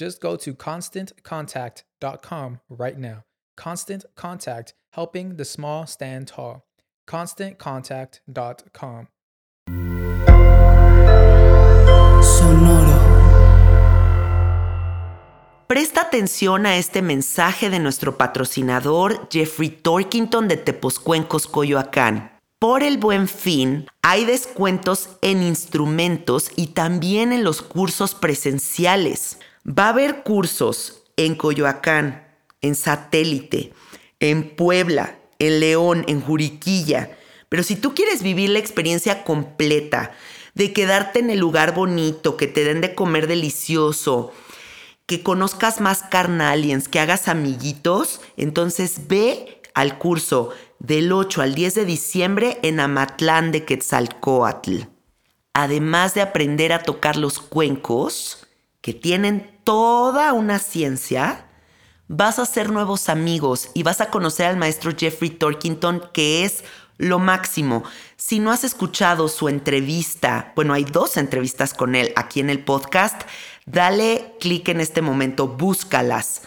Just go to constantcontact.com right now. Constant Contact, helping the small stand tall. ConstantContact.com. Sonoro. Presta atención a este mensaje de nuestro patrocinador Jeffrey Torkington de Tepozcuencos, Coyoacán. Por el buen fin, hay descuentos en instrumentos y también en los cursos presenciales. Va a haber cursos en Coyoacán, en Satélite, en Puebla, en León, en Juriquilla. Pero si tú quieres vivir la experiencia completa, de quedarte en el lugar bonito, que te den de comer delicioso, que conozcas más carnaliens, que hagas amiguitos, entonces ve al curso del 8 al 10 de diciembre en Amatlán de Quetzalcoatl. Además de aprender a tocar los cuencos, que tienen toda una ciencia, vas a hacer nuevos amigos y vas a conocer al maestro Jeffrey Torkington, que es lo máximo. Si no has escuchado su entrevista, bueno, hay dos entrevistas con él aquí en el podcast, dale clic en este momento, búscalas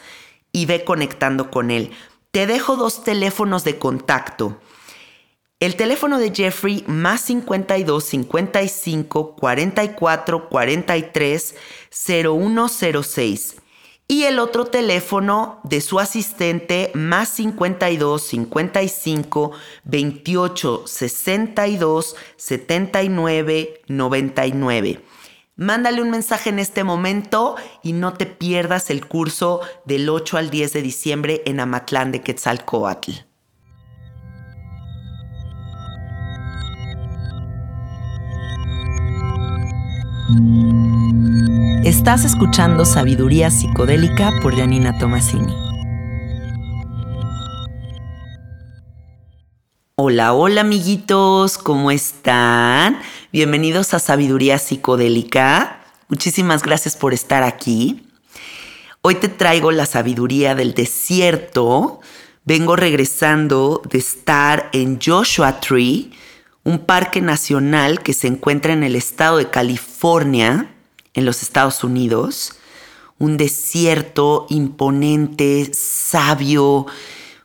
y ve conectando con él. Te dejo dos teléfonos de contacto. El teléfono de Jeffrey más 52 55 44 43 0106 y el otro teléfono de su asistente más 52 55 28 62 79 99. Mándale un mensaje en este momento y no te pierdas el curso del 8 al 10 de diciembre en Amatlán de Quetzalcoatl. Estás escuchando Sabiduría Psicodélica por Janina Tomasini. Hola, hola amiguitos, ¿cómo están? Bienvenidos a Sabiduría Psicodélica. Muchísimas gracias por estar aquí. Hoy te traigo la sabiduría del desierto. Vengo regresando de estar en Joshua Tree, un parque nacional que se encuentra en el estado de California en los Estados Unidos, un desierto imponente, sabio.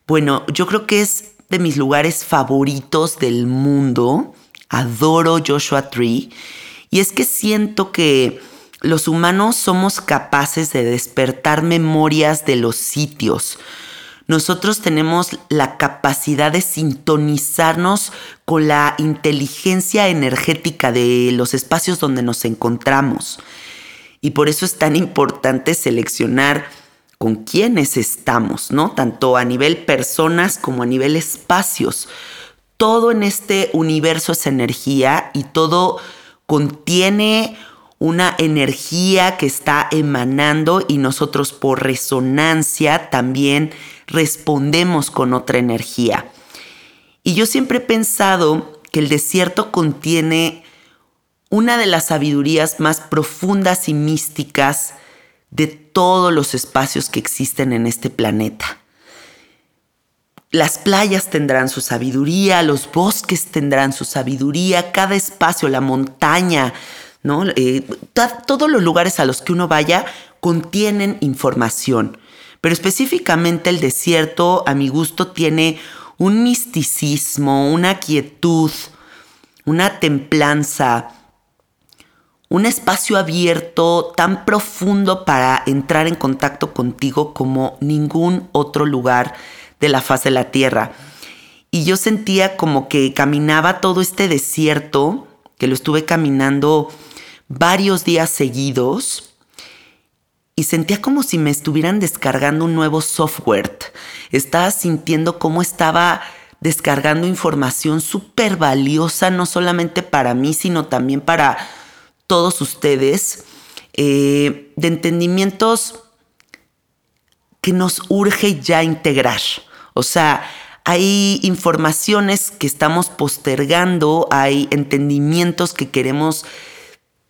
Bueno, yo creo que es de mis lugares favoritos del mundo. Adoro Joshua Tree. Y es que siento que los humanos somos capaces de despertar memorias de los sitios. Nosotros tenemos la capacidad de sintonizarnos con la inteligencia energética de los espacios donde nos encontramos. Y por eso es tan importante seleccionar con quienes estamos, ¿no? Tanto a nivel personas como a nivel espacios. Todo en este universo es energía y todo contiene una energía que está emanando y nosotros por resonancia también respondemos con otra energía. Y yo siempre he pensado que el desierto contiene una de las sabidurías más profundas y místicas de todos los espacios que existen en este planeta. Las playas tendrán su sabiduría, los bosques tendrán su sabiduría, cada espacio, la montaña, ¿no? Eh, todos los lugares a los que uno vaya contienen información, pero específicamente el desierto, a mi gusto, tiene un misticismo, una quietud, una templanza, un espacio abierto tan profundo para entrar en contacto contigo como ningún otro lugar de la faz de la tierra. Y yo sentía como que caminaba todo este desierto, que lo estuve caminando varios días seguidos, y sentía como si me estuvieran descargando un nuevo software. Estaba sintiendo cómo estaba descargando información súper valiosa, no solamente para mí, sino también para todos ustedes, eh, de entendimientos que nos urge ya integrar. O sea, hay informaciones que estamos postergando, hay entendimientos que queremos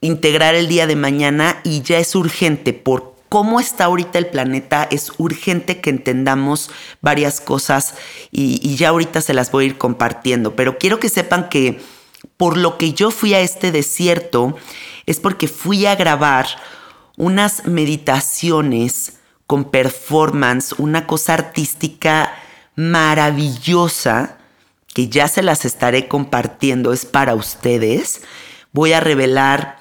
integrar el día de mañana y ya es urgente por cómo está ahorita el planeta, es urgente que entendamos varias cosas y, ya ahorita se las voy a ir compartiendo, pero quiero que sepan que por lo que yo fui a este desierto es porque fui a grabar unas meditaciones con performance, una cosa artística maravillosa que ya se las estaré compartiendo, es para ustedes. Voy a revelar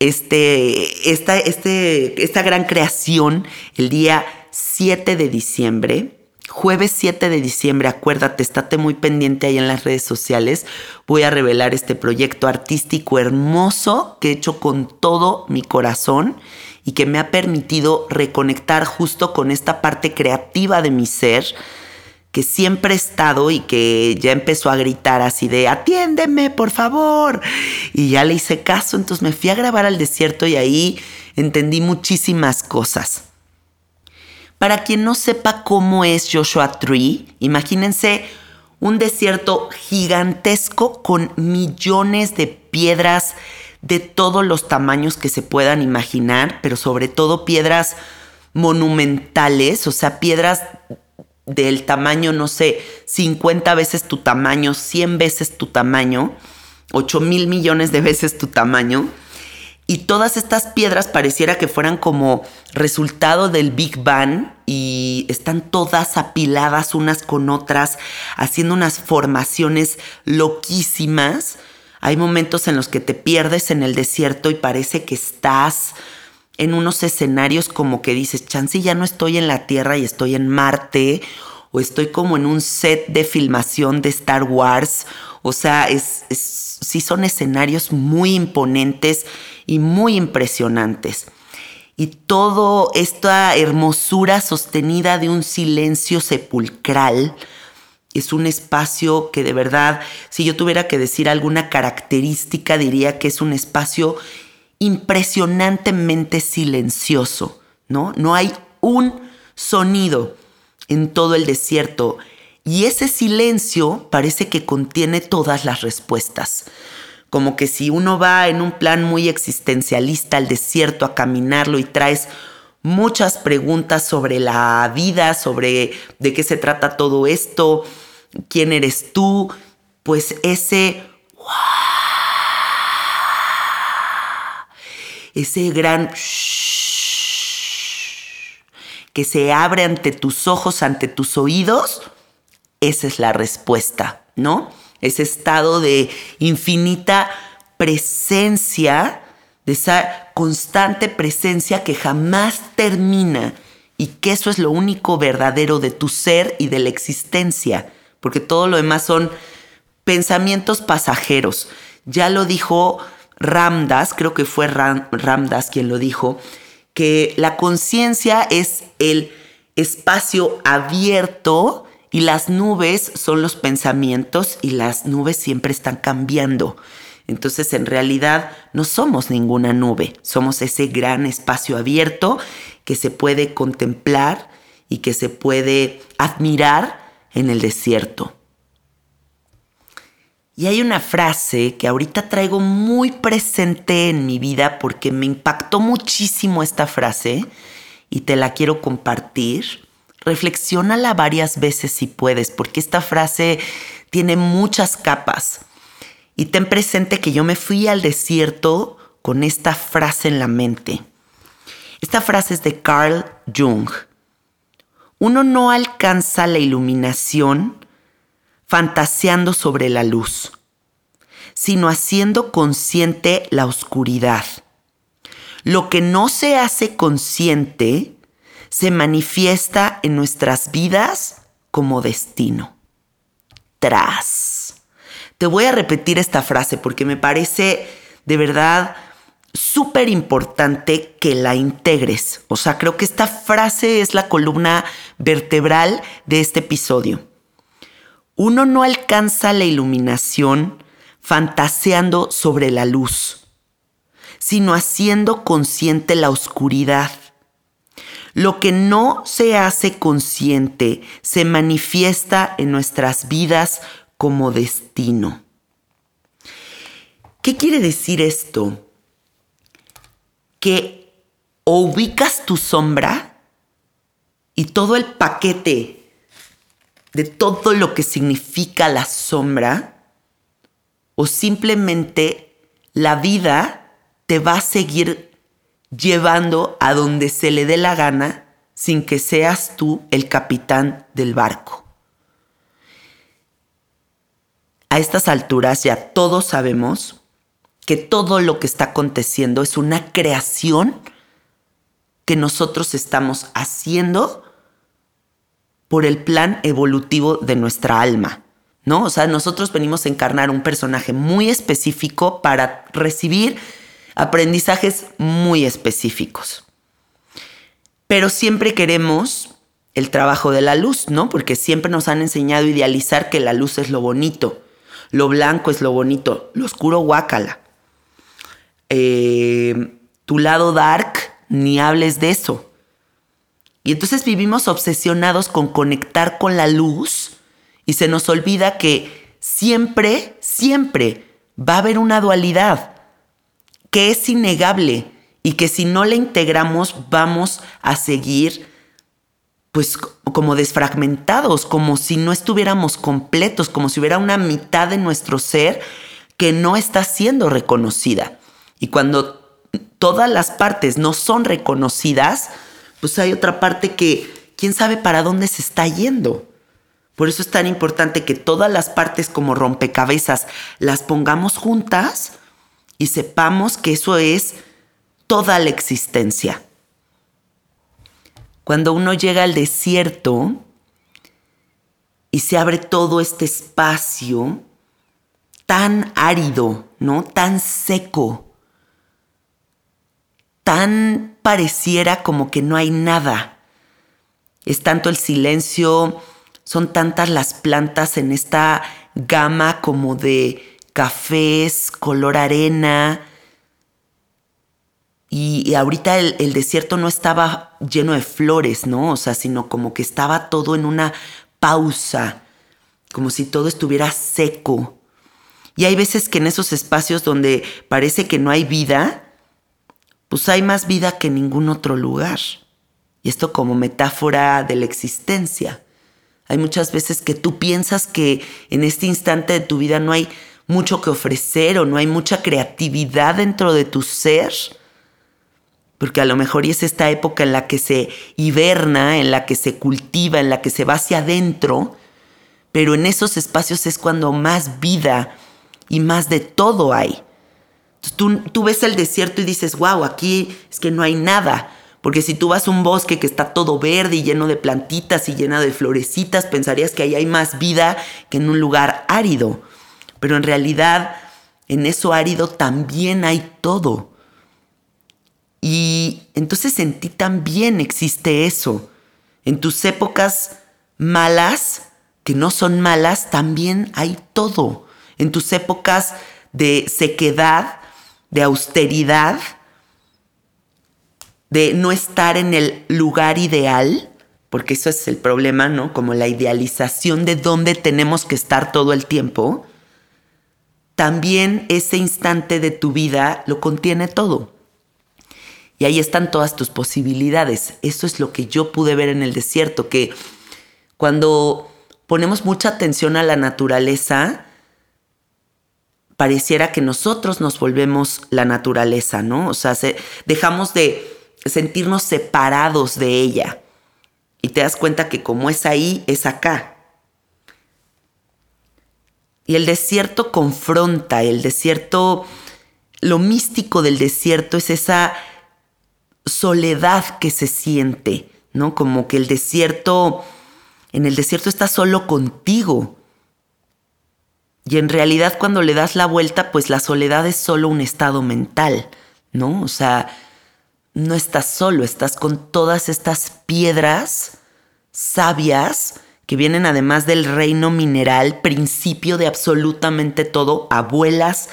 este, esta, este, esta gran creación el día 7 de diciembre. Jueves 7 de diciembre, acuérdate, estate muy pendiente ahí en las redes sociales. Voy a revelar este proyecto artístico hermoso que he hecho con todo mi corazón y que me ha permitido reconectar justo con esta parte creativa de mi ser que siempre he estado y que ya empezó a gritar así de atiéndeme, por favor. Y ya le hice caso, entonces me fui a grabar al desierto y ahí entendí muchísimas cosas. Para quien no sepa cómo es Joshua Tree, imagínense un desierto gigantesco con millones de piedras de todos los tamaños que se puedan imaginar, pero sobre todo piedras monumentales, o sea, piedras del tamaño, no sé, 50 veces tu tamaño, 100 veces tu tamaño, 8 mil millones de veces tu tamaño. Y todas estas piedras pareciera que fueran como resultado del Big Bang y están todas apiladas unas con otras, haciendo unas formaciones loquísimas. Hay momentos en los que te pierdes en el desierto y parece que estás en unos escenarios como que dices, chance ya no estoy en la Tierra y estoy en Marte, o estoy como en un set de filmación de Star Wars. O sea, es, sí son escenarios muy imponentes y muy impresionantes. Y toda esta hermosura sostenida de un silencio sepulcral es un espacio que de verdad, si yo tuviera que decir alguna característica, diría que es un espacio impresionantemente silencioso, ¿no? No hay un sonido en todo el desierto y ese silencio parece que contiene todas las respuestas. Como que si uno va en un plan muy existencialista al desierto a caminarlo y traes muchas preguntas sobre la vida, sobre de qué se trata todo esto, quién eres tú, pues ese ese gran que se abre ante tus ojos, ante tus oídos, esa es la respuesta, ¿no? Ese estado de infinita presencia, de esa constante presencia que jamás termina y que eso es lo único verdadero de tu ser y de la existencia, porque todo lo demás son pensamientos pasajeros. Ya lo dijo Ramdas, creo que fue Ramdas quien lo dijo, que la conciencia es el espacio abierto y las nubes son los pensamientos y las nubes siempre están cambiando. Entonces en realidad no somos ninguna nube, somos ese gran espacio abierto que se puede contemplar y que se puede admirar en el desierto. Y hay una frase que ahorita traigo muy presente en mi vida porque me impactó muchísimo esta frase y te la quiero compartir. Reflexiónala varias veces si puedes, porque esta frase tiene muchas capas. Y ten presente que yo me fui al desierto con esta frase en la mente. Esta frase es de Carl Jung. Uno no alcanza la iluminación fantaseando sobre la luz, sino haciendo consciente la oscuridad. Lo que no se hace consciente se manifiesta en nuestras vidas como destino. Tras. Te voy a repetir esta frase porque me parece de verdad súper importante que la integres. O sea, creo que esta frase es la columna vertebral de este episodio. Uno no alcanza la iluminación fantaseando sobre la luz, sino haciendo consciente la oscuridad. Lo que no se hace consciente se manifiesta en nuestras vidas como destino. ¿Qué quiere decir esto? Que o ubicas tu sombra y todo el paquete de todo lo que significa la sombra, o simplemente la vida te va a seguir llevando a donde se le dé la gana sin que seas tú el capitán del barco. A estas alturas ya todos sabemos que todo lo que está aconteciendo es una creación que nosotros estamos haciendo por el plan evolutivo de nuestra alma. ¿No? O sea, nosotros venimos a encarnar un personaje muy específico para recibir aprendizajes muy específicos. Pero siempre queremos el trabajo de la luz, ¿no? Porque siempre nos han enseñado a idealizar que la luz es lo bonito. Lo blanco es lo bonito, lo oscuro guácala. Eh, tu lado dark, ni hables de eso. Y entonces vivimos obsesionados con conectar con la luz y se nos olvida que siempre, siempre va a haber una dualidad que es innegable y que si no la integramos vamos a seguir pues como desfragmentados, como si no estuviéramos completos, como si hubiera una mitad de nuestro ser que no está siendo reconocida. Y cuando todas las partes no son reconocidas, pues hay otra parte que quién sabe para dónde se está yendo. Por eso es tan importante que todas las partes como rompecabezas las pongamos juntas y sepamos que eso es toda la existencia. Cuando uno llega al desierto y se abre todo este espacio tan árido, ¿no? Tan seco, tan pareciera como que no hay nada. Es tanto el silencio, son tantas las plantas en esta gama como de cafés, color arena, y, ahorita el, desierto no estaba lleno de flores, ¿no? O sea, sino como que estaba todo en una pausa, como si todo estuviera seco. Y hay veces que en esos espacios donde parece que no hay vida, pues hay más vida que en ningún otro lugar. Y esto como metáfora de la existencia. Hay muchas veces que tú piensas que en este instante de tu vida no hay mucho que ofrecer o no hay mucha creatividad dentro de tu ser porque a lo mejor es esta época en la que se hiberna, en la que se cultiva, en la que se va hacia adentro, pero en esos espacios es cuando más vida y más de todo hay. Tú, tú ves el desierto y dices, wow, aquí es que no hay nada. Porque si tú vas a un bosque que está todo verde y lleno de plantitas y lleno de florecitas, pensarías que ahí hay más vida que en un lugar árido. Pero en realidad, en eso árido también hay todo. Y entonces en ti también existe eso. En tus épocas malas, que no son malas, también hay todo. En tus épocas de sequedad, de austeridad, de no estar en el lugar ideal, porque eso es el problema, ¿no? Como la idealización de dónde tenemos que estar todo el tiempo, también ese instante de tu vida lo contiene todo. Y ahí están todas tus posibilidades. Eso es lo que yo pude ver en el desierto, que cuando ponemos mucha atención a la naturaleza, pareciera que nosotros nos volvemos la naturaleza, ¿no? O sea, dejamos de sentirnos separados de ella. Y te das cuenta que como es ahí, es acá. Y el desierto confronta, el desierto, lo místico del desierto es esa soledad que se siente, ¿no? Como que el desierto, en el desierto está solo contigo. Y en realidad cuando le das la vuelta, pues la soledad es solo un estado mental, ¿no? O sea, no estás solo, estás con todas estas piedras sabias que vienen además del reino mineral, principio de absolutamente todo, abuelas,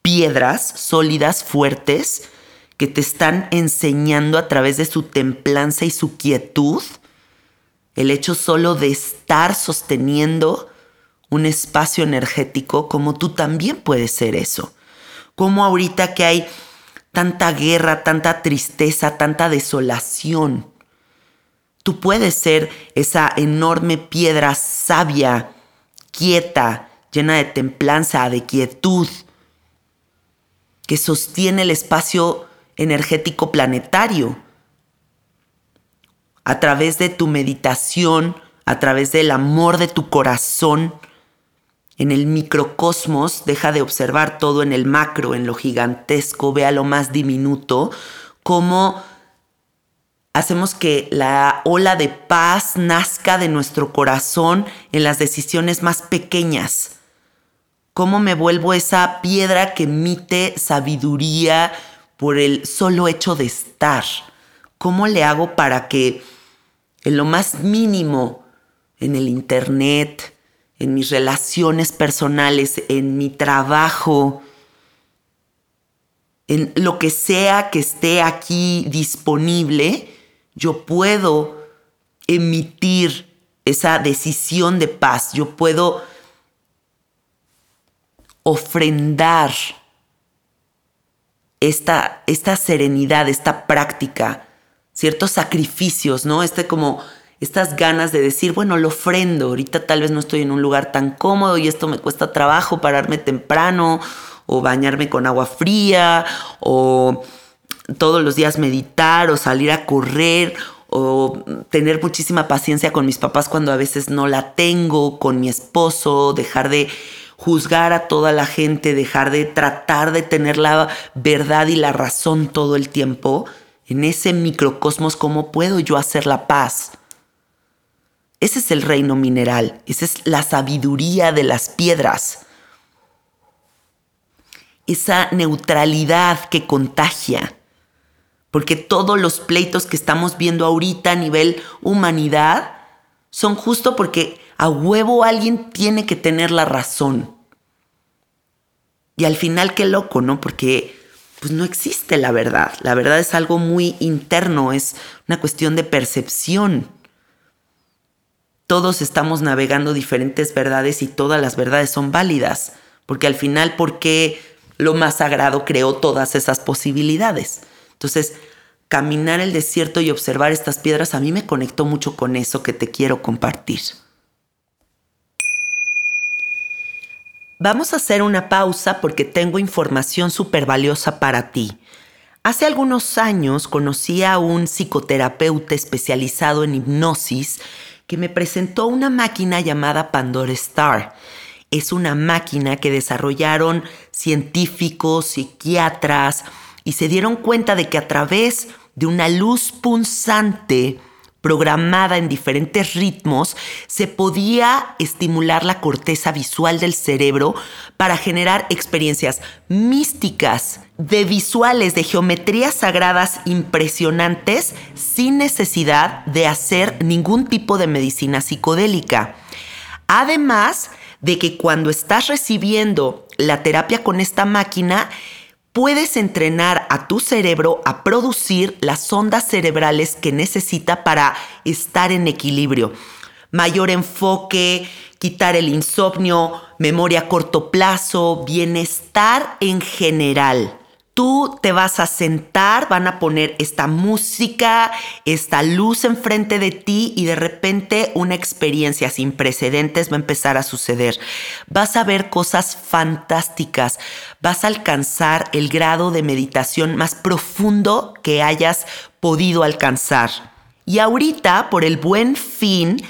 piedras sólidas, fuertes, que te están enseñando a través de su templanza y su quietud, el hecho solo de estar sosteniendo un espacio energético, como tú también puedes ser eso. Como ahorita que hay tanta guerra, tanta tristeza, tanta desolación, tú puedes ser esa enorme piedra sabia, quieta, llena de templanza, de quietud, que sostiene el espacio energético planetario. A través de tu meditación, a través del amor de tu corazón, en el microcosmos, deja de observar todo en el macro, en lo gigantesco, vea lo más diminuto, cómo hacemos que la ola de paz nazca de nuestro corazón en las decisiones más pequeñas. Cómo me vuelvo esa piedra que emite sabiduría, por el solo hecho de estar. ¿Cómo le hago para que en lo más mínimo, en el Internet, en mis relaciones personales, en mi trabajo, en lo que sea que esté aquí disponible, yo puedo emitir esa decisión de paz, yo puedo ofrendar esta, esta serenidad, esta práctica, ciertos sacrificios, ¿no? Este como estas ganas de decir, bueno, lo ofrendo, ahorita tal vez no estoy en un lugar tan cómodo y esto me cuesta trabajo pararme temprano o bañarme con agua fría o todos los días meditar o salir a correr o tener muchísima paciencia con mis papás cuando a veces no la tengo, con mi esposo, dejar de juzgar a toda la gente, dejar de tratar de tener la verdad y la razón todo el tiempo, en ese microcosmos, ¿cómo puedo yo hacer la paz? Ese es el reino mineral, esa es la sabiduría de las piedras, esa neutralidad que contagia, porque todos los pleitos que estamos viendo ahorita a nivel humanidad son justo porque a huevo alguien tiene que tener la razón. Y al final qué loco, ¿no? Porque pues no existe la verdad. La verdad es algo muy interno, es una cuestión de percepción. Todos estamos navegando diferentes verdades y todas las verdades son válidas, porque al final, ¿por qué lo más sagrado creó todas esas posibilidades? Entonces, caminar el desierto y observar estas piedras a mí me conectó mucho con eso que te quiero compartir. Vamos a hacer una pausa porque tengo información súper valiosa para ti. Hace algunos años conocí a un psicoterapeuta especializado en hipnosis que me presentó una máquina llamada Pandora Star. Es una máquina que desarrollaron científicos, psiquiatras y se dieron cuenta de que a través de una luz punzante programada en diferentes ritmos, se podía estimular la corteza visual del cerebro para generar experiencias místicas de visuales, de geometrías sagradas impresionantes sin necesidad de hacer ningún tipo de medicina psicodélica. Además de que cuando estás recibiendo la terapia con esta máquina, puedes entrenar a tu cerebro a producir las ondas cerebrales que necesita para estar en equilibrio. Mayor enfoque, quitar el insomnio, memoria a corto plazo, bienestar en general. Tú te vas a sentar, van a poner esta música, esta luz enfrente de ti y de repente una experiencia sin precedentes va a empezar a suceder. Vas a ver cosas fantásticas, vas a alcanzar el grado de meditación más profundo que hayas podido alcanzar. Y ahorita, por el buen fin,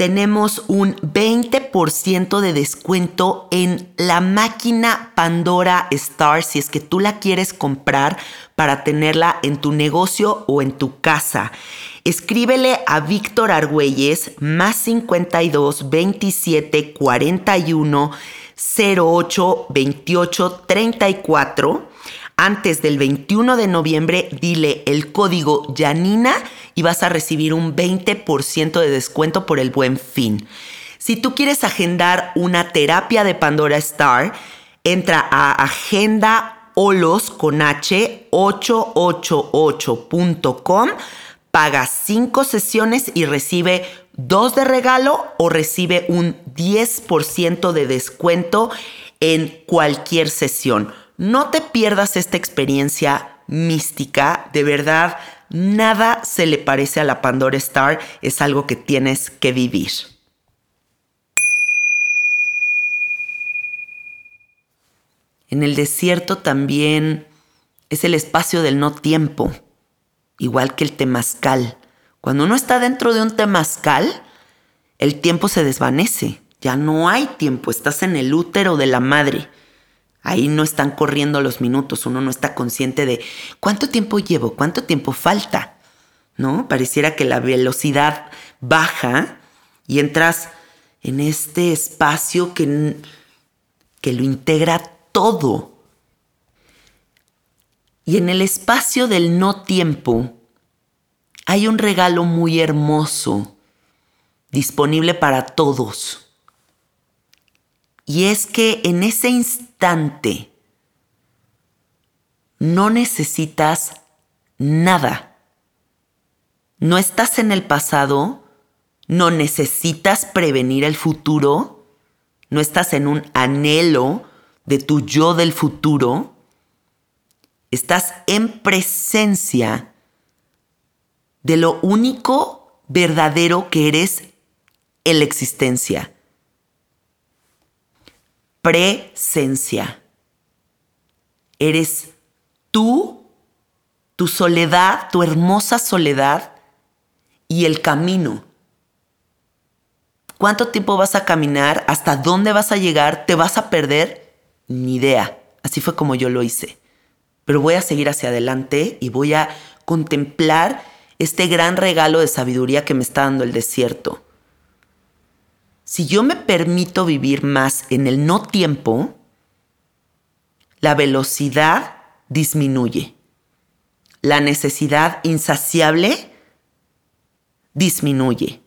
tenemos un 20% de descuento en la máquina Pandora Star si es que tú la quieres comprar para tenerla en tu negocio o en tu casa. Escríbele a Víctor Argüelles más 52 27 41 08 28 34 antes del 21 de noviembre, dile el código Yanina y vas a recibir un 20% de descuento por el buen fin. Si tú quieres agendar una terapia de Pandora Star, entra a Agenda Olos con H 888.com, paga 5 sesiones y recibe dos de regalo o recibe un 10% de descuento en cualquier sesión. No te pierdas esta experiencia mística, de verdad, nada se le parece a la Pandora Star, es algo que tienes que vivir. En el desierto también es el espacio del no tiempo, igual que el temazcal. Cuando uno está dentro de un temazcal, el tiempo se desvanece, ya no hay tiempo, estás en el útero de la madre. Ahí no están corriendo los minutos, uno no está consciente de cuánto tiempo llevo, cuánto tiempo falta, ¿no? Pareciera que la velocidad baja y entras en este espacio que, que lo integra todo. Y en el espacio del no tiempo hay un regalo muy hermoso disponible para todos. Y es que en ese no necesitas nada. No estás en el pasado, no necesitas prevenir el futuro, no estás en un anhelo de tu yo del futuro, estás en presencia de lo único verdadero que eres en la existencia presencia. Eres tú, tu soledad, tu hermosa soledad y el camino. ¿Cuánto tiempo vas a caminar? ¿Hasta dónde vas a llegar? ¿Te vas a perder? Ni idea. Así fue como yo lo hice. Pero voy a seguir hacia adelante y voy a contemplar este gran regalo de sabiduría que me está dando el desierto si yo me permito vivir más en el no tiempo, la velocidad disminuye. La necesidad insaciable disminuye.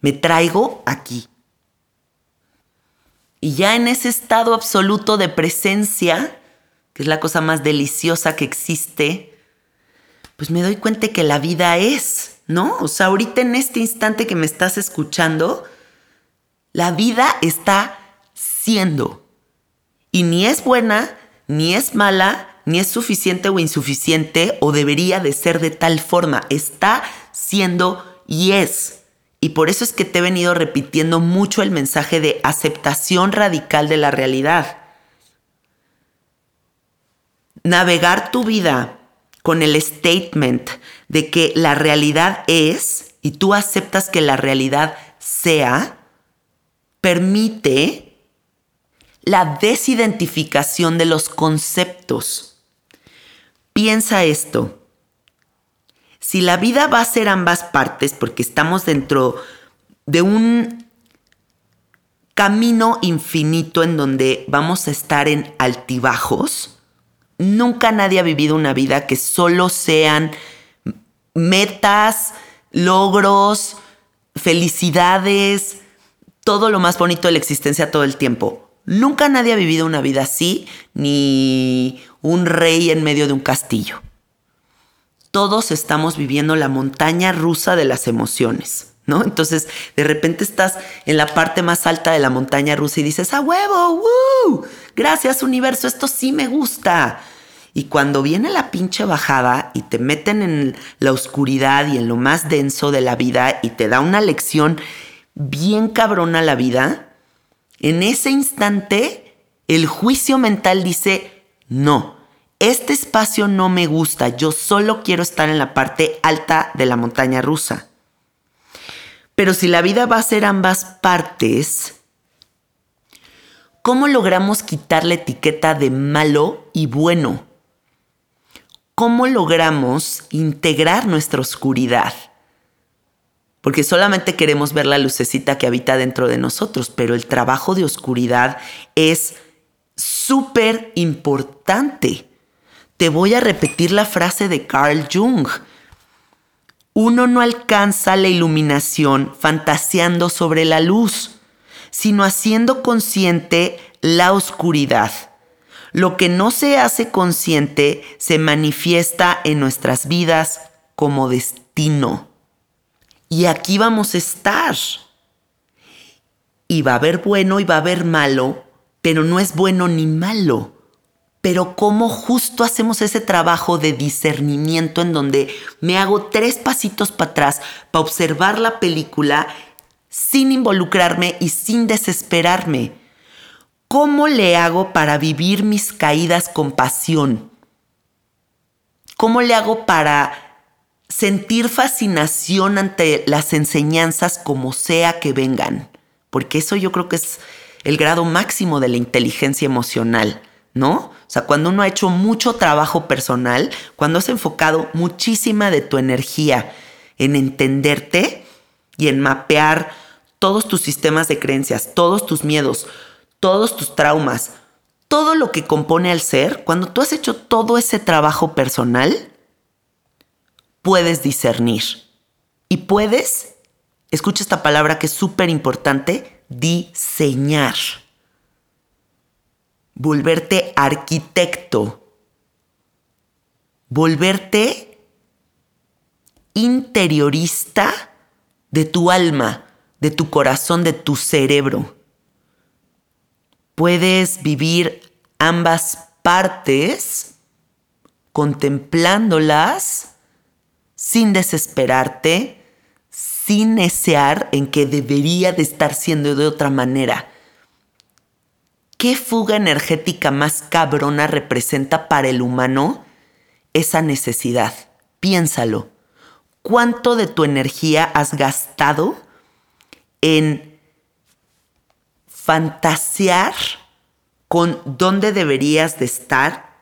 Me traigo aquí. Y ya en ese estado absoluto de presencia, que es la cosa más deliciosa que existe, pues me doy cuenta que la vida es, ¿no? O sea, ahorita en este instante que me estás escuchando, la vida está siendo. Y ni es buena, ni es mala, ni es suficiente o insuficiente o debería de ser de tal forma. Está siendo y es. Y por eso es que te he venido repitiendo mucho el mensaje de aceptación radical de la realidad. Navegar tu vida con el statement de que la realidad es y tú aceptas que la realidad sea, permite la desidentificación de los conceptos. Piensa esto. Si la vida va a ser ambas partes, porque estamos dentro de un camino infinito en donde vamos a estar en altibajos, Nunca nadie ha vivido una vida que solo sean metas, logros, felicidades, todo lo más bonito de la existencia todo el tiempo. Nunca nadie ha vivido una vida así, ni un rey en medio de un castillo. Todos estamos viviendo la montaña rusa de las emociones. ¿No? Entonces, de repente estás en la parte más alta de la montaña rusa y dices, ¡a huevo! Gracias, universo, esto sí me gusta. Y cuando viene la pinche bajada y te meten en la oscuridad y en lo más denso de la vida y te da una lección bien cabrona la vida, en ese instante el juicio mental dice, no, este espacio no me gusta, yo solo quiero estar en la parte alta de la montaña rusa. Pero si la vida va a ser ambas partes, ¿cómo logramos quitar la etiqueta de malo y bueno? ¿Cómo logramos integrar nuestra oscuridad? Porque solamente queremos ver la lucecita que habita dentro de nosotros, pero el trabajo de oscuridad es súper importante. Te voy a repetir la frase de Carl Jung uno no alcanza la iluminación fantaseando sobre la luz, sino haciendo consciente la oscuridad. Lo que no se hace consciente se manifiesta en nuestras vidas como destino. Y aquí vamos a estar. Y va a haber bueno y va a haber malo, pero no es bueno ni malo pero cómo justo hacemos ese trabajo de discernimiento en donde me hago tres pasitos para atrás para observar la película sin involucrarme y sin desesperarme. ¿Cómo le hago para vivir mis caídas con pasión? ¿Cómo le hago para sentir fascinación ante las enseñanzas como sea que vengan? Porque eso yo creo que es el grado máximo de la inteligencia emocional ¿no? O sea, cuando uno ha hecho mucho trabajo personal, cuando has enfocado muchísima de tu energía en entenderte y en mapear todos tus sistemas de creencias, todos tus miedos, todos tus traumas, todo lo que compone al ser, cuando tú has hecho todo ese trabajo personal, puedes discernir. Y puedes, escucha esta palabra que es súper importante, diseñar. Volverte arquitecto, volverte interiorista de tu alma, de tu corazón, de tu cerebro. Puedes vivir ambas partes contemplándolas sin desesperarte, sin desear en que debería de estar siendo de otra manera. ¿Qué fuga energética más cabrona representa para el humano esa necesidad? Piénsalo. ¿Cuánto de tu energía has gastado en fantasear con dónde deberías de estar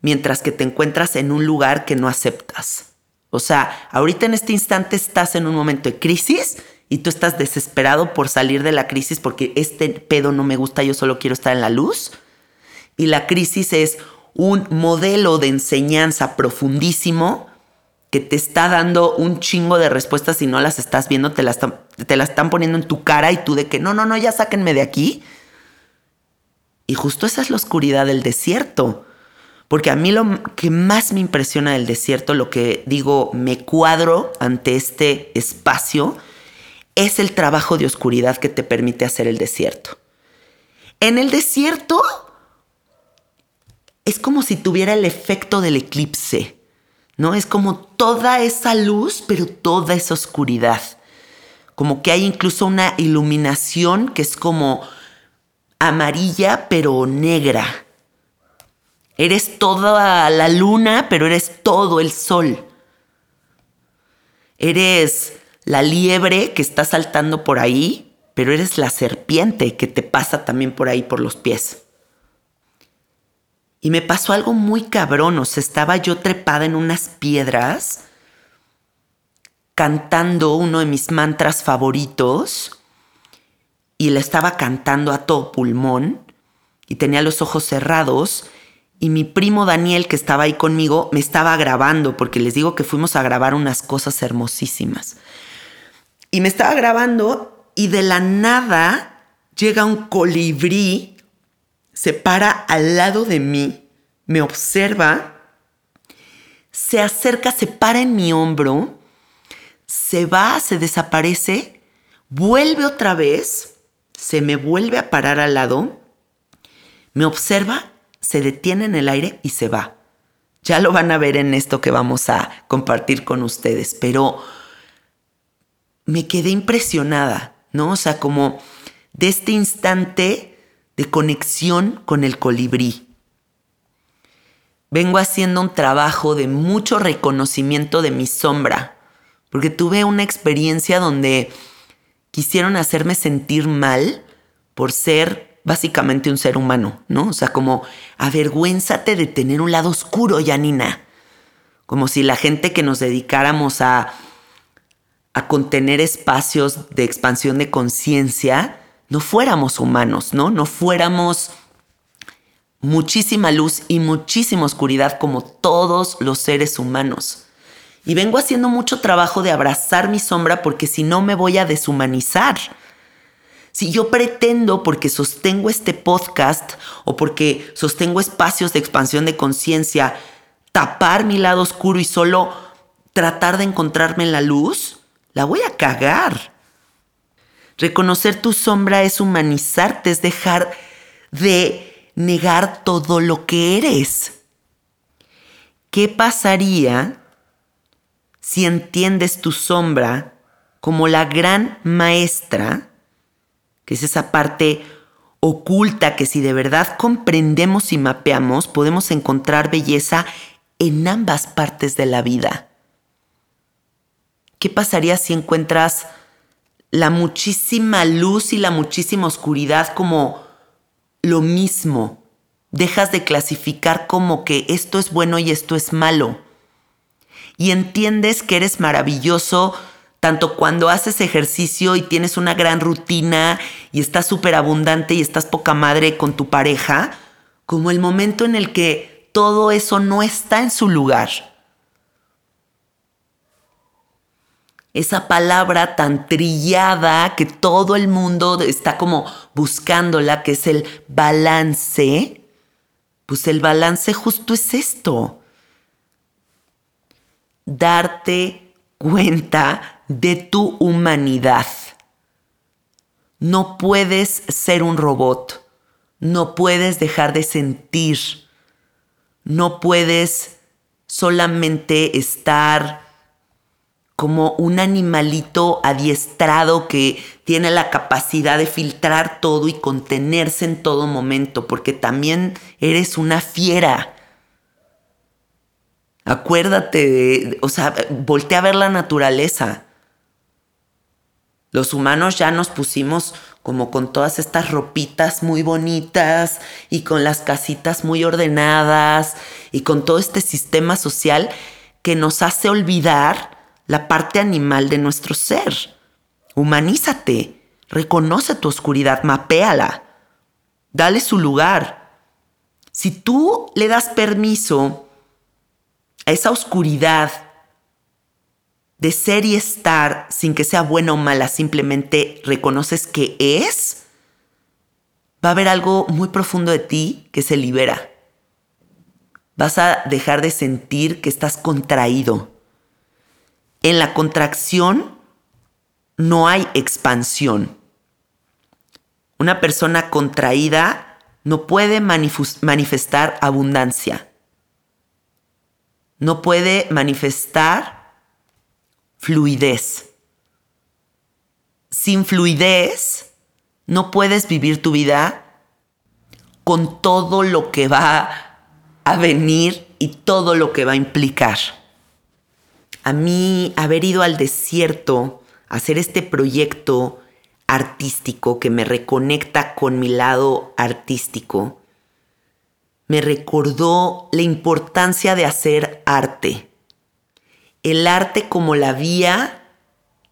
mientras que te encuentras en un lugar que no aceptas? O sea, ahorita en este instante estás en un momento de crisis y tú estás desesperado por salir de la crisis porque este pedo no me gusta, yo solo quiero estar en la luz. Y la crisis es un modelo de enseñanza profundísimo que te está dando un chingo de respuestas y no las estás viendo, te las, te las están poniendo en tu cara y tú de que no, no, no, ya sáquenme de aquí. Y justo esa es la oscuridad del desierto. Porque a mí lo que más me impresiona del desierto, lo que digo, me cuadro ante este espacio, es el trabajo de oscuridad que te permite hacer el desierto. En el desierto es como si tuviera el efecto del eclipse, ¿no? Es como toda esa luz, pero toda esa oscuridad. Como que hay incluso una iluminación que es como amarilla, pero negra. Eres toda la luna, pero eres todo el sol. Eres la liebre que está saltando por ahí, pero eres la serpiente que te pasa también por ahí por los pies. Y me pasó algo muy cabrón, o sea, estaba yo trepada en unas piedras cantando uno de mis mantras favoritos y le estaba cantando a todo pulmón y tenía los ojos cerrados y mi primo Daniel, que estaba ahí conmigo, me estaba grabando, porque les digo que fuimos a grabar unas cosas hermosísimas. Y me estaba grabando y de la nada llega un colibrí, se para al lado de mí, me observa, se acerca, se para en mi hombro, se va, se desaparece, vuelve otra vez, se me vuelve a parar al lado, me observa se detiene en el aire y se va. Ya lo van a ver en esto que vamos a compartir con ustedes, pero me quedé impresionada, ¿no? O sea, como de este instante de conexión con el colibrí. Vengo haciendo un trabajo de mucho reconocimiento de mi sombra, porque tuve una experiencia donde quisieron hacerme sentir mal por ser básicamente un ser humano, ¿no? O sea, como avergüénzate de tener un lado oscuro, Janina. Como si la gente que nos dedicáramos a, a contener espacios de expansión de conciencia no fuéramos humanos, ¿no? No fuéramos muchísima luz y muchísima oscuridad como todos los seres humanos. Y vengo haciendo mucho trabajo de abrazar mi sombra porque si no me voy a deshumanizar. Si yo pretendo, porque sostengo este podcast o porque sostengo espacios de expansión de conciencia, tapar mi lado oscuro y solo tratar de encontrarme en la luz, la voy a cagar. Reconocer tu sombra es humanizarte, es dejar de negar todo lo que eres. ¿Qué pasaría si entiendes tu sombra como la gran maestra que es esa parte oculta que si de verdad comprendemos y mapeamos, podemos encontrar belleza en ambas partes de la vida. ¿Qué pasaría si encuentras la muchísima luz y la muchísima oscuridad como lo mismo? Dejas de clasificar como que esto es bueno y esto es malo. Y entiendes que eres maravilloso tanto cuando haces ejercicio y tienes una gran rutina y estás súper abundante y estás poca madre con tu pareja, como el momento en el que todo eso no está en su lugar. Esa palabra tan trillada que todo el mundo está como buscándola, que es el balance, pues el balance justo es esto. Darte cuenta de tu humanidad. No puedes ser un robot. No puedes dejar de sentir. No puedes solamente estar como un animalito adiestrado que tiene la capacidad de filtrar todo y contenerse en todo momento, porque también eres una fiera. Acuérdate de, o sea, voltea a ver la naturaleza. Los humanos ya nos pusimos como con todas estas ropitas muy bonitas y con las casitas muy ordenadas y con todo este sistema social que nos hace olvidar la parte animal de nuestro ser. Humanízate, reconoce tu oscuridad, mapéala, dale su lugar. Si tú le das permiso a esa oscuridad de ser y estar sin que sea buena o mala, simplemente reconoces que es, va a haber algo muy profundo de ti que se libera. Vas a dejar de sentir que estás contraído. En la contracción no hay expansión. Una persona contraída no puede manifestar abundancia. No puede manifestar fluidez. Sin fluidez, no puedes vivir tu vida con todo lo que va a venir y todo lo que va a implicar. A mí haber ido al desierto, hacer este proyecto artístico que me reconecta con mi lado artístico, me recordó la importancia de hacer arte el arte como la vía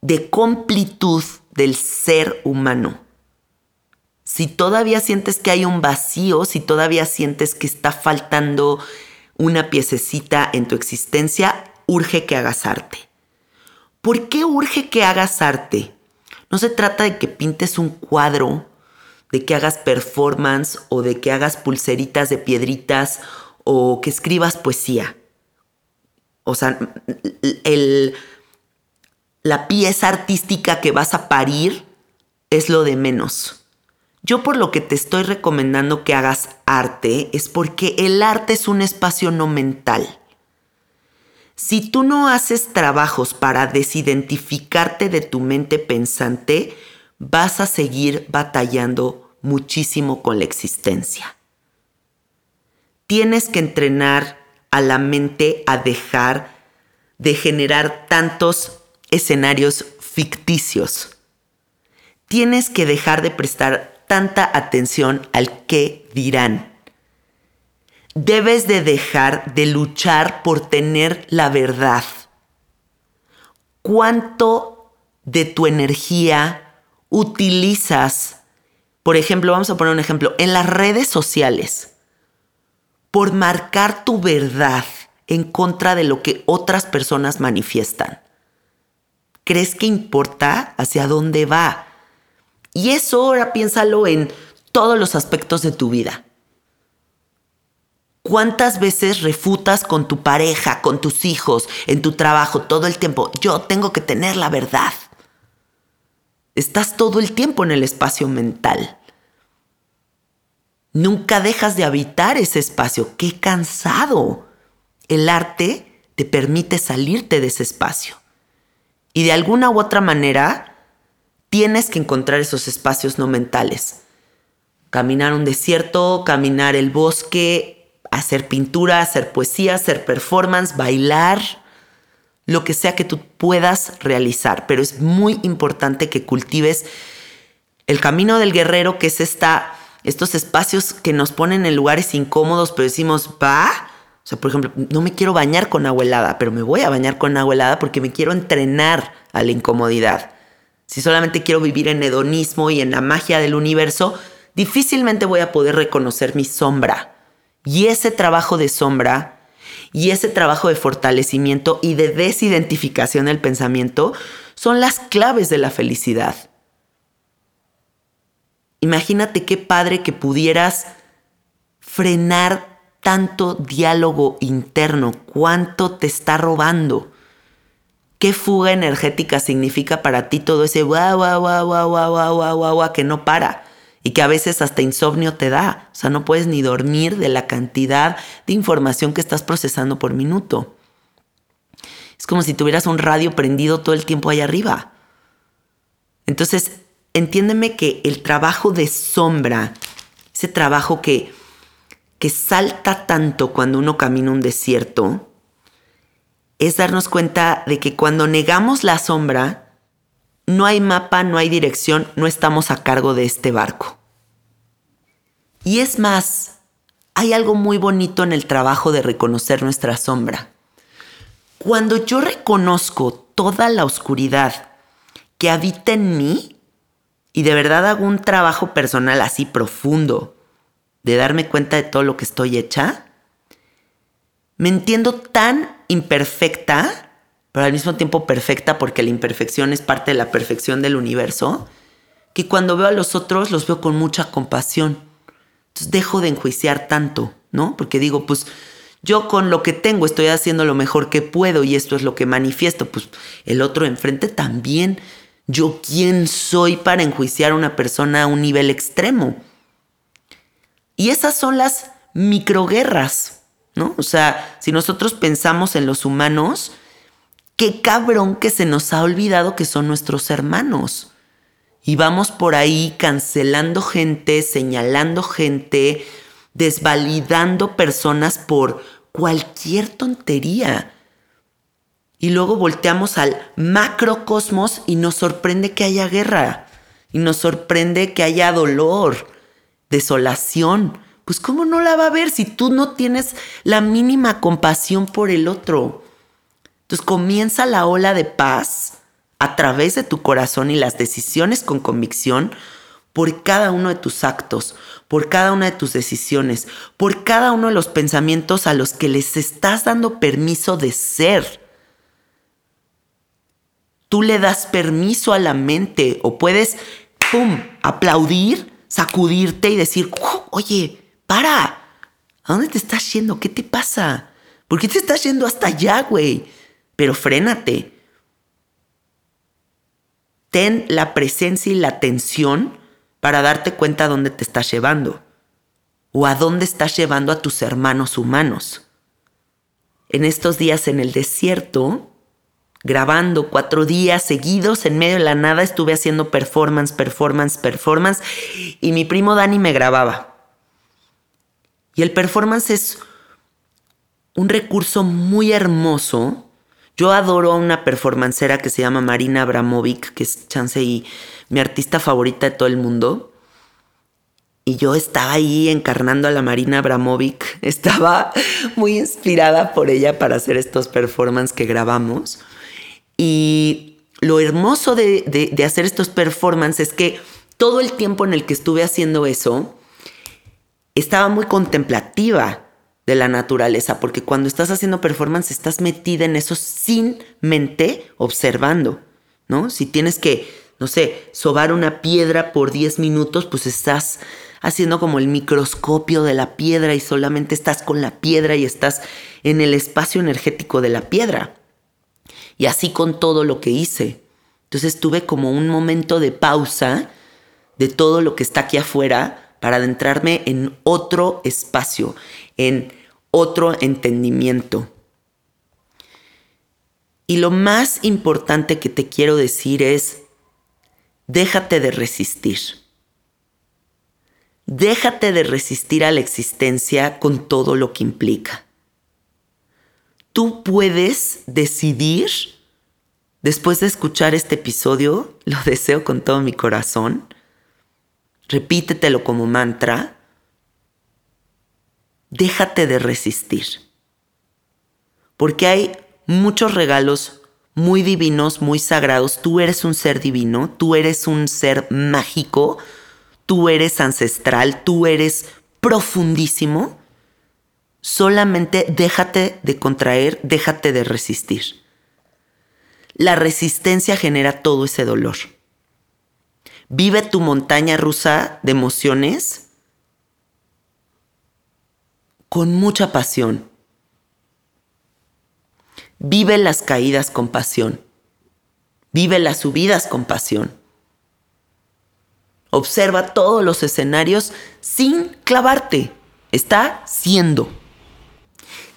de completud del ser humano. Si todavía sientes que hay un vacío, si todavía sientes que está faltando una piececita en tu existencia, urge que hagas arte. ¿Por qué urge que hagas arte? No se trata de que pintes un cuadro, de que hagas performance o de que hagas pulseritas de piedritas o que escribas poesía. O sea, el, la pieza artística que vas a parir es lo de menos. Yo por lo que te estoy recomendando que hagas arte es porque el arte es un espacio no mental. Si tú no haces trabajos para desidentificarte de tu mente pensante, vas a seguir batallando muchísimo con la existencia. Tienes que entrenar a la mente a dejar de generar tantos escenarios ficticios. Tienes que dejar de prestar tanta atención al qué dirán debes de dejar de luchar por tener la verdad. ¿Cuánto de tu energía utilizas? Por ejemplo, vamos a poner un ejemplo, en las redes sociales, por marcar tu verdad en contra de lo que otras personas manifiestan. ¿Crees que importa hacia dónde va? Y eso ahora piénsalo en todos los aspectos de tu vida. ¿Cuántas veces refutas con tu pareja, con tus hijos, en tu trabajo, todo el tiempo? Yo tengo que tener la verdad. Estás todo el tiempo en el espacio mental. Nunca dejas de habitar ese espacio. ¡Qué cansado! El arte te permite salirte de ese espacio. Y de alguna u otra manera, tienes que encontrar esos espacios no mentales. Caminar un desierto, caminar el bosque, hacer pintura, hacer poesía, hacer performance, bailar, lo que sea que tú puedas realizar. Pero es muy importante que cultives el camino del guerrero, que es esta, estos espacios que nos ponen en lugares incómodos, pero decimos, va. O sea, por ejemplo, no me quiero bañar con agua helada, pero me voy a bañar con agua helada porque me quiero entrenar a la incomodidad. Si solamente quiero vivir en hedonismo y en la magia del universo, difícilmente voy a poder reconocer mi sombra. Y ese trabajo de sombra y ese trabajo de fortalecimiento y de desidentificación del pensamiento son las claves de la felicidad. Imagínate qué padre que pudieras frenar tanto diálogo interno, cuánto te está robando. ¿Qué fuga energética significa para ti todo ese guau, guau, guau, guau, guau, guau, guau, guau, que no para? y que a veces hasta insomnio te da. O sea, no puedes ni dormir de la cantidad de información que estás procesando por minuto. Es como si tuvieras un radio prendido todo el tiempo ahí arriba. Entonces, entiéndeme que el trabajo de sombra, ese trabajo que, que salta tanto cuando uno camina un desierto, es darnos cuenta de que cuando negamos la sombra, no hay mapa, no hay dirección, no estamos a cargo de este barco. Y es más, hay algo muy bonito en el trabajo de reconocer nuestra sombra. Cuando yo reconozco toda la oscuridad que habita en mí, y de verdad hago un trabajo personal así profundo, de darme cuenta de todo lo que estoy hecha, me entiendo tan imperfecta pero al mismo tiempo perfecta porque la imperfección es parte de la perfección del universo, que cuando veo a los otros los veo con mucha compasión. Entonces dejo de enjuiciar tanto, ¿no? Porque digo, pues yo con lo que tengo estoy haciendo lo mejor que puedo y esto es lo que manifiesto, pues el otro enfrente también. Yo quién soy para enjuiciar a una persona a un nivel extremo. Y esas son las microguerras, ¿no? O sea, si nosotros pensamos en los humanos, qué cabrón que se nos ha olvidado que son nuestros hermanos. Y vamos por ahí cancelando gente, señalando gente, desvalidando personas por cualquier tontería. Y luego volteamos al macrocosmos y nos sorprende que haya guerra. Y nos sorprende que haya dolor, desolación. Pues ¿cómo no la va a haber si tú no tienes la mínima compasión por el otro? Entonces comienza la ola de paz a través de tu corazón y las decisiones con convicción por cada uno de tus actos, por cada una de tus decisiones, por cada uno de los pensamientos a los que les estás dando permiso de ser. Tú le das permiso a la mente o puedes, ¡pum!, aplaudir, sacudirte y decir, oye, para, ¿a dónde te estás yendo? ¿Qué te pasa? ¿Por qué te estás yendo hasta allá, güey? Pero frénate. Ten la presencia y la atención para darte cuenta a dónde te estás llevando o a dónde estás llevando a tus hermanos humanos. En estos días en el desierto, grabando cuatro días seguidos en medio de la nada, estuve haciendo performance, performance, performance y mi primo Dani me grababa. Y el performance es un recurso muy hermoso. Yo adoro a una performancera que se llama Marina Abramovic, que es chance y mi artista favorita de todo el mundo. Y yo estaba ahí encarnando a la Marina Abramovic. Estaba muy inspirada por ella para hacer estos performances que grabamos. Y lo hermoso de, hacer estos performances es que todo el tiempo en el que estuve haciendo eso, estaba muy contemplativa de la naturaleza, porque cuando estás haciendo performance estás metida en eso sin mente observando, ¿no? Si tienes que, no sé, sobar una piedra por 10 minutos, pues estás haciendo como el microscopio de la piedra y solamente estás con la piedra y estás en el espacio energético de la piedra. Y así con todo lo que hice. Entonces tuve como un momento de pausa de todo lo que está aquí afuera para adentrarme en otro espacio, en otro entendimiento. Y lo más importante que te quiero decir es, déjate de resistir. Déjate de resistir a la existencia con todo lo que implica. Tú puedes decidir, después de escuchar este episodio, lo deseo con todo mi corazón, repítetelo como mantra, déjate de resistir. Porque hay muchos regalos muy divinos, muy sagrados. Tú eres un ser divino, tú eres un ser mágico, tú eres ancestral, tú eres profundísimo. Solamente déjate de contraer, déjate de resistir. La resistencia genera todo ese dolor. Vive tu montaña rusa de emociones con mucha pasión. Vive las caídas con pasión. Vive las subidas con pasión. Observa todos los escenarios sin clavarte. Está siendo.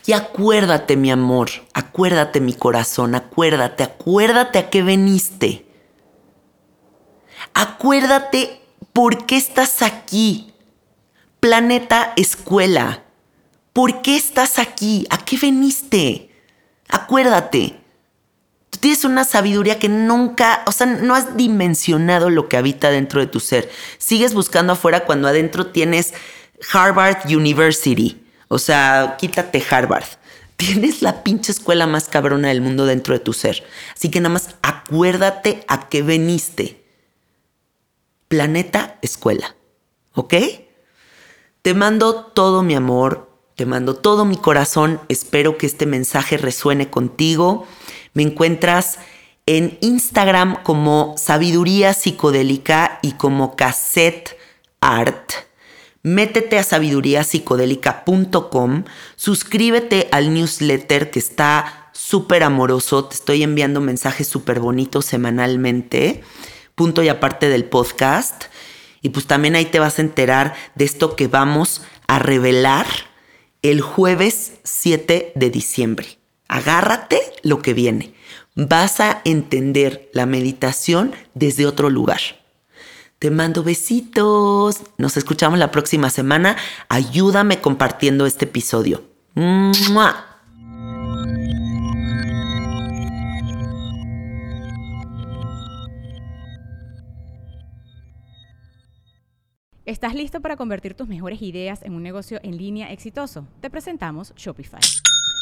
Y acuérdate, mi amor, acuérdate, mi corazón, acuérdate, acuérdate a qué veniste. Acuérdate por qué estás aquí. Planeta Escuela. ¿Por qué estás aquí? ¿A qué veniste? Acuérdate. Tú tienes una sabiduría que nunca, o sea, no has dimensionado lo que habita dentro de tu ser. Sigues buscando afuera cuando adentro tienes Harvard University. O sea, quítate Harvard. Tienes la pinche escuela más cabrona del mundo dentro de tu ser. Así que nada más acuérdate a qué veniste. Planeta Escuela. ¿Ok? Te mando todo mi amor, te mando todo mi corazón. Espero que este mensaje resuene contigo. Me encuentras en Instagram como Sabiduría Psicodélica y como Cassette Art. Métete a sabiduríapsicodélica.com, suscríbete al newsletter que está súper amoroso, te estoy enviando mensajes súper bonitos semanalmente, punto y aparte del podcast. Y pues también ahí te vas a enterar de esto que vamos a revelar el jueves 7 de diciembre. Agárrate lo que viene. Vas a entender la meditación desde otro lugar. Te mando besitos. Nos escuchamos la próxima semana. Ayúdame compartiendo este episodio. ¿Estás listo para convertir tus mejores ideas en un negocio en línea exitoso? Te presentamos Shopify.